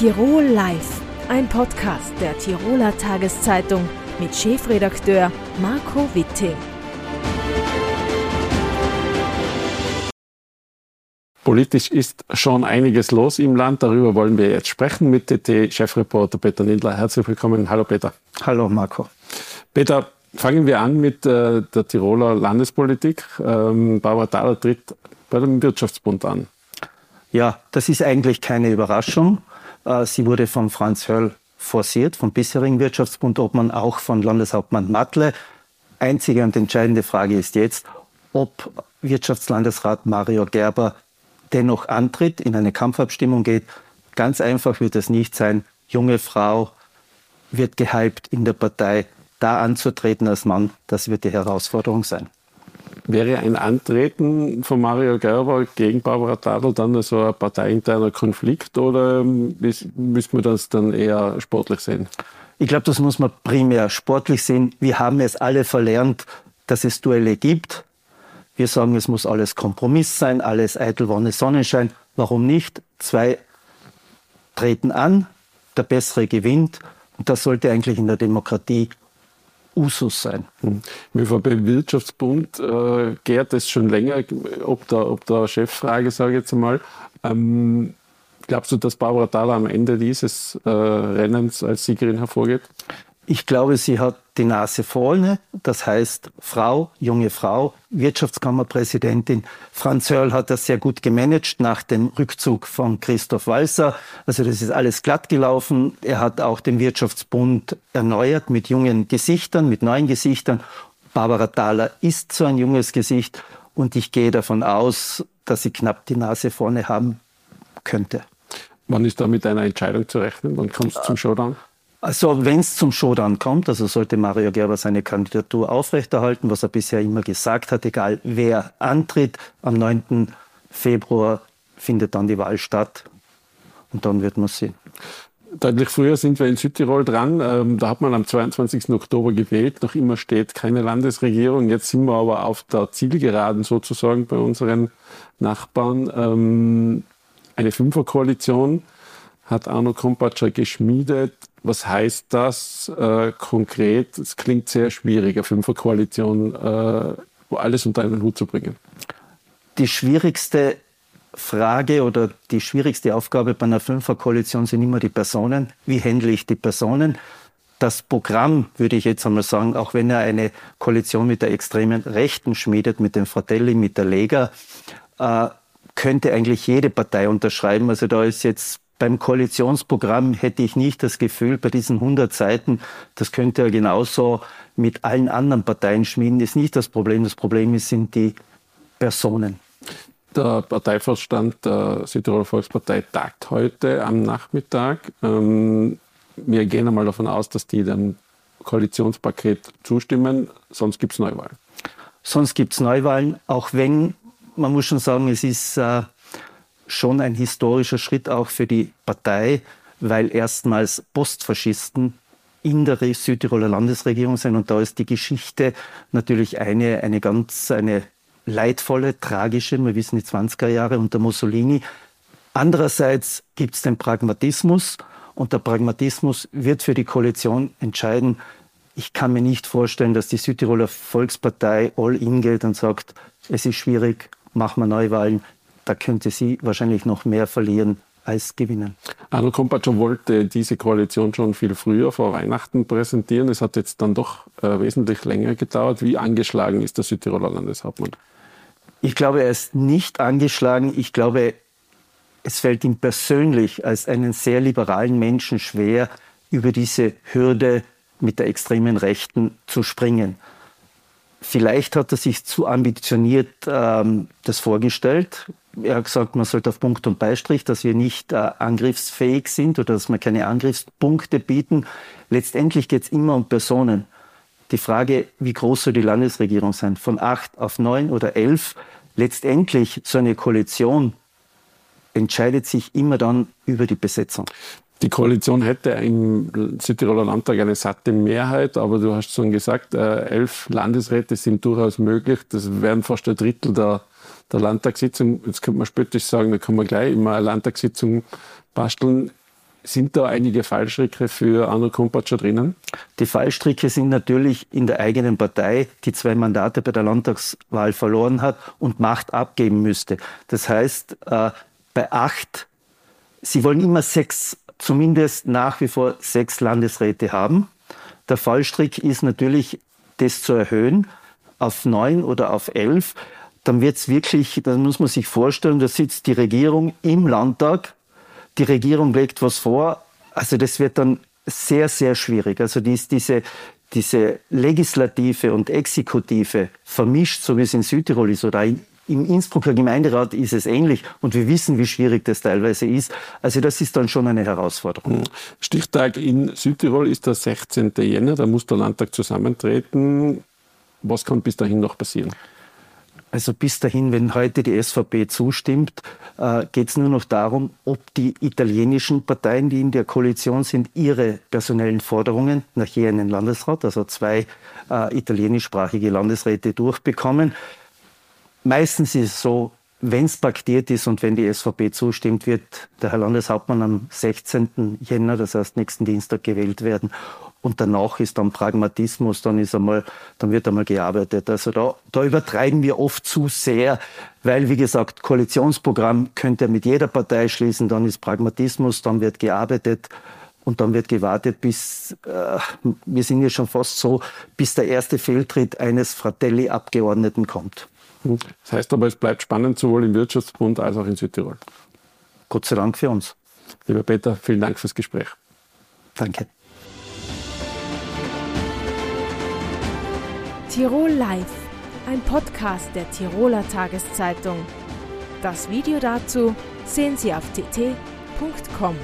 Tirol Live, ein Podcast der Tiroler Tageszeitung mit Chefredakteur Marco Witte. Politisch ist schon einiges los im Land. Darüber wollen wir jetzt sprechen mit TT-Chefreporter Peter Lindler. Herzlich willkommen. Hallo Peter. Hallo Marco. Peter, fangen wir an mit äh, der Tiroler Landespolitik. Ähm, Barbara Thaler tritt bei dem Wirtschaftsbund an. Ja, das ist eigentlich keine Überraschung. Äh, sie wurde von Franz Höll forciert, vom bisherigen Wirtschaftsbundobmann, auch von Landeshauptmann Matle. Einzige und entscheidende Frage ist jetzt, ob Wirtschaftslandesrat Mario Gerber dennoch antritt, in eine Kampfabstimmung geht. Ganz einfach wird es nicht sein. Junge Frau wird gehypt in der Partei. Da anzutreten als Mann, das wird die Herausforderung sein. Wäre ein Antreten von Mario Gerber gegen Barbara Tadel dann so ein parteiinterner Konflikt oder müssen wir das dann eher sportlich sehen? Ich glaube, das muss man primär sportlich sehen. Wir haben es alle verlernt, dass es Duelle gibt. Wir sagen, es muss alles Kompromiss sein, alles eitel Wonne Sonnenschein. Warum nicht? Zwei treten an, der Bessere gewinnt. Und das sollte eigentlich in der Demokratie Usus sein. Hm. Im ÖVP-Wirtschaftsbund äh, gärt es schon länger, ob der, ob der Cheffrage, sage ich jetzt einmal. Ähm, glaubst du, dass Barbara Thaler am Ende dieses äh, Rennens als Siegerin hervorgeht? Ich glaube, sie hat die Nase vorne, das heißt Frau, junge Frau, Wirtschaftskammerpräsidentin. Franz Hörl hat das sehr gut gemanagt nach dem Rückzug von Christoph Walser. Also das ist alles glatt gelaufen. Er hat auch den Wirtschaftsbund erneuert mit jungen Gesichtern, mit neuen Gesichtern. Barbara Thaler ist so ein junges Gesicht und ich gehe davon aus, dass sie knapp die Nase vorne haben könnte. Wann ist da mit einer Entscheidung zu rechnen? Wann kommt es zum Showdown? Also wenn es zum Showdown kommt, also sollte Mario Gerber seine Kandidatur aufrechterhalten, was er bisher immer gesagt hat, egal wer antritt, am 9. Februar findet dann die Wahl statt und dann wird man sehen. Deutlich früher sind wir in Südtirol dran. Ähm, da hat man am 22. Oktober gewählt. Noch immer steht keine Landesregierung. Jetzt sind wir aber auf der Zielgeraden sozusagen bei unseren Nachbarn. Ähm, eine Fünferkoalition hat Arno Kompatscher geschmiedet. Was heißt das äh, konkret? Es klingt sehr schwierig, eine Fünferkoalition, äh, alles unter einen Hut zu bringen. Die schwierigste Frage oder die schwierigste Aufgabe bei einer Fünferkoalition sind immer die Personen. Wie handle ich die Personen? Das Programm, würde ich jetzt einmal sagen, auch wenn er eine Koalition mit der extremen Rechten schmiedet, mit dem Fratelli, mit der Lega, äh, könnte eigentlich jede Partei unterschreiben. Also da ist jetzt beim Koalitionsprogramm hätte ich nicht das Gefühl, bei diesen 100 Seiten, das könnte er genauso mit allen anderen Parteien schmieden, ist nicht das Problem. Das Problem sind die Personen. Der Parteivorstand der Südtiroler Volkspartei tagt heute am Nachmittag. Ähm, wir gehen einmal davon aus, dass die dem Koalitionspaket zustimmen, sonst gibt es Neuwahlen. Sonst gibt es Neuwahlen, auch wenn, man muss schon sagen, es ist äh, schon ein historischer Schritt auch für die Partei, weil erstmals Postfaschisten in der Südtiroler Landesregierung sind. Und da ist die Geschichte natürlich eine, eine ganz eine leidvolle, tragische. Wir wissen die 20er Jahre unter Mussolini. Andererseits gibt es den Pragmatismus. Und der Pragmatismus wird für die Koalition entscheiden. Ich kann mir nicht vorstellen, dass die Südtiroler Volkspartei all in geht und sagt, es ist schwierig, machen wir Neuwahlen da könnte sie wahrscheinlich noch mehr verlieren als gewinnen. Arno Kompatscher wollte diese Koalition schon viel früher vor Weihnachten präsentieren. Es hat jetzt dann doch äh, wesentlich länger gedauert. Wie angeschlagen ist der Südtiroler Landeshauptmann? Ich glaube, er ist nicht angeschlagen. Ich glaube, es fällt ihm persönlich als einen sehr liberalen Menschen schwer, über diese Hürde mit der extremen Rechten zu springen. Vielleicht hat er sich zu ambitioniert ähm, das vorgestellt er hat gesagt, man sollte auf Punkt und Beistrich, dass wir nicht äh, angriffsfähig sind oder dass wir keine Angriffspunkte bieten. Letztendlich geht es immer um Personen. Die Frage, wie groß soll die Landesregierung sein? Von acht auf neun oder elf? Letztendlich so eine Koalition entscheidet sich immer dann über die Besetzung. Die Koalition hätte im Südtiroler Landtag eine satte Mehrheit, aber du hast schon gesagt, äh, elf Landesräte sind durchaus möglich. Das wären fast ein Drittel der der Landtagssitzung, jetzt könnte man spöttisch sagen, da kann man gleich immer eine Landtagssitzung basteln. Sind da einige Fallstricke für Arno Kumpatscher drinnen? Die Fallstricke sind natürlich in der eigenen Partei, die zwei Mandate bei der Landtagswahl verloren hat und Macht abgeben müsste. Das heißt, äh, bei acht, sie wollen immer sechs, zumindest nach wie vor sechs Landesräte haben. Der Fallstrick ist natürlich, das zu erhöhen auf neun oder auf elf. Dann wird es wirklich, dann muss man sich vorstellen, da sitzt die Regierung im Landtag die Regierung legt was vor. Also das wird dann sehr, sehr schwierig. Also dies, diese, diese Legislative und Exekutive vermischt, so wie es in Südtirol ist oder in, im Innsbrucker Gemeinderat ist es ähnlich und wir wissen, wie schwierig das teilweise ist. Also das ist dann schon eine Herausforderung. Hm. Stichtag in Südtirol ist der 16. Jänner, da muss der Landtag zusammentreten. Was kann bis dahin noch passieren? Also bis dahin, wenn heute die SVP zustimmt, äh, geht es nur noch darum, ob die italienischen Parteien, die in der Koalition sind, ihre personellen Forderungen nach je einen Landesrat, also zwei äh, italienischsprachige Landesräte durchbekommen. Meistens ist es so, wenn es paktiert ist und wenn die SVP zustimmt, wird der Herr Landeshauptmann am 16. Jänner, das heißt nächsten Dienstag, gewählt werden. Und danach ist dann Pragmatismus, dann ist einmal, dann wird einmal gearbeitet. Also da, da übertreiben wir oft zu sehr, weil, wie gesagt, Koalitionsprogramm könnte mit jeder Partei schließen, dann ist Pragmatismus, dann wird gearbeitet und dann wird gewartet, bis, äh, wir sind ja schon fast so, bis der erste Fehltritt eines Fratelli-Abgeordneten kommt. Das heißt aber, es bleibt spannend sowohl im Wirtschaftsbund als auch in Südtirol. Gott sei Dank für uns. Lieber Peter, vielen Dank fürs Gespräch. Danke. Tirol Live, ein Podcast der Tiroler Tageszeitung. Das Video dazu sehen Sie auf tt.com.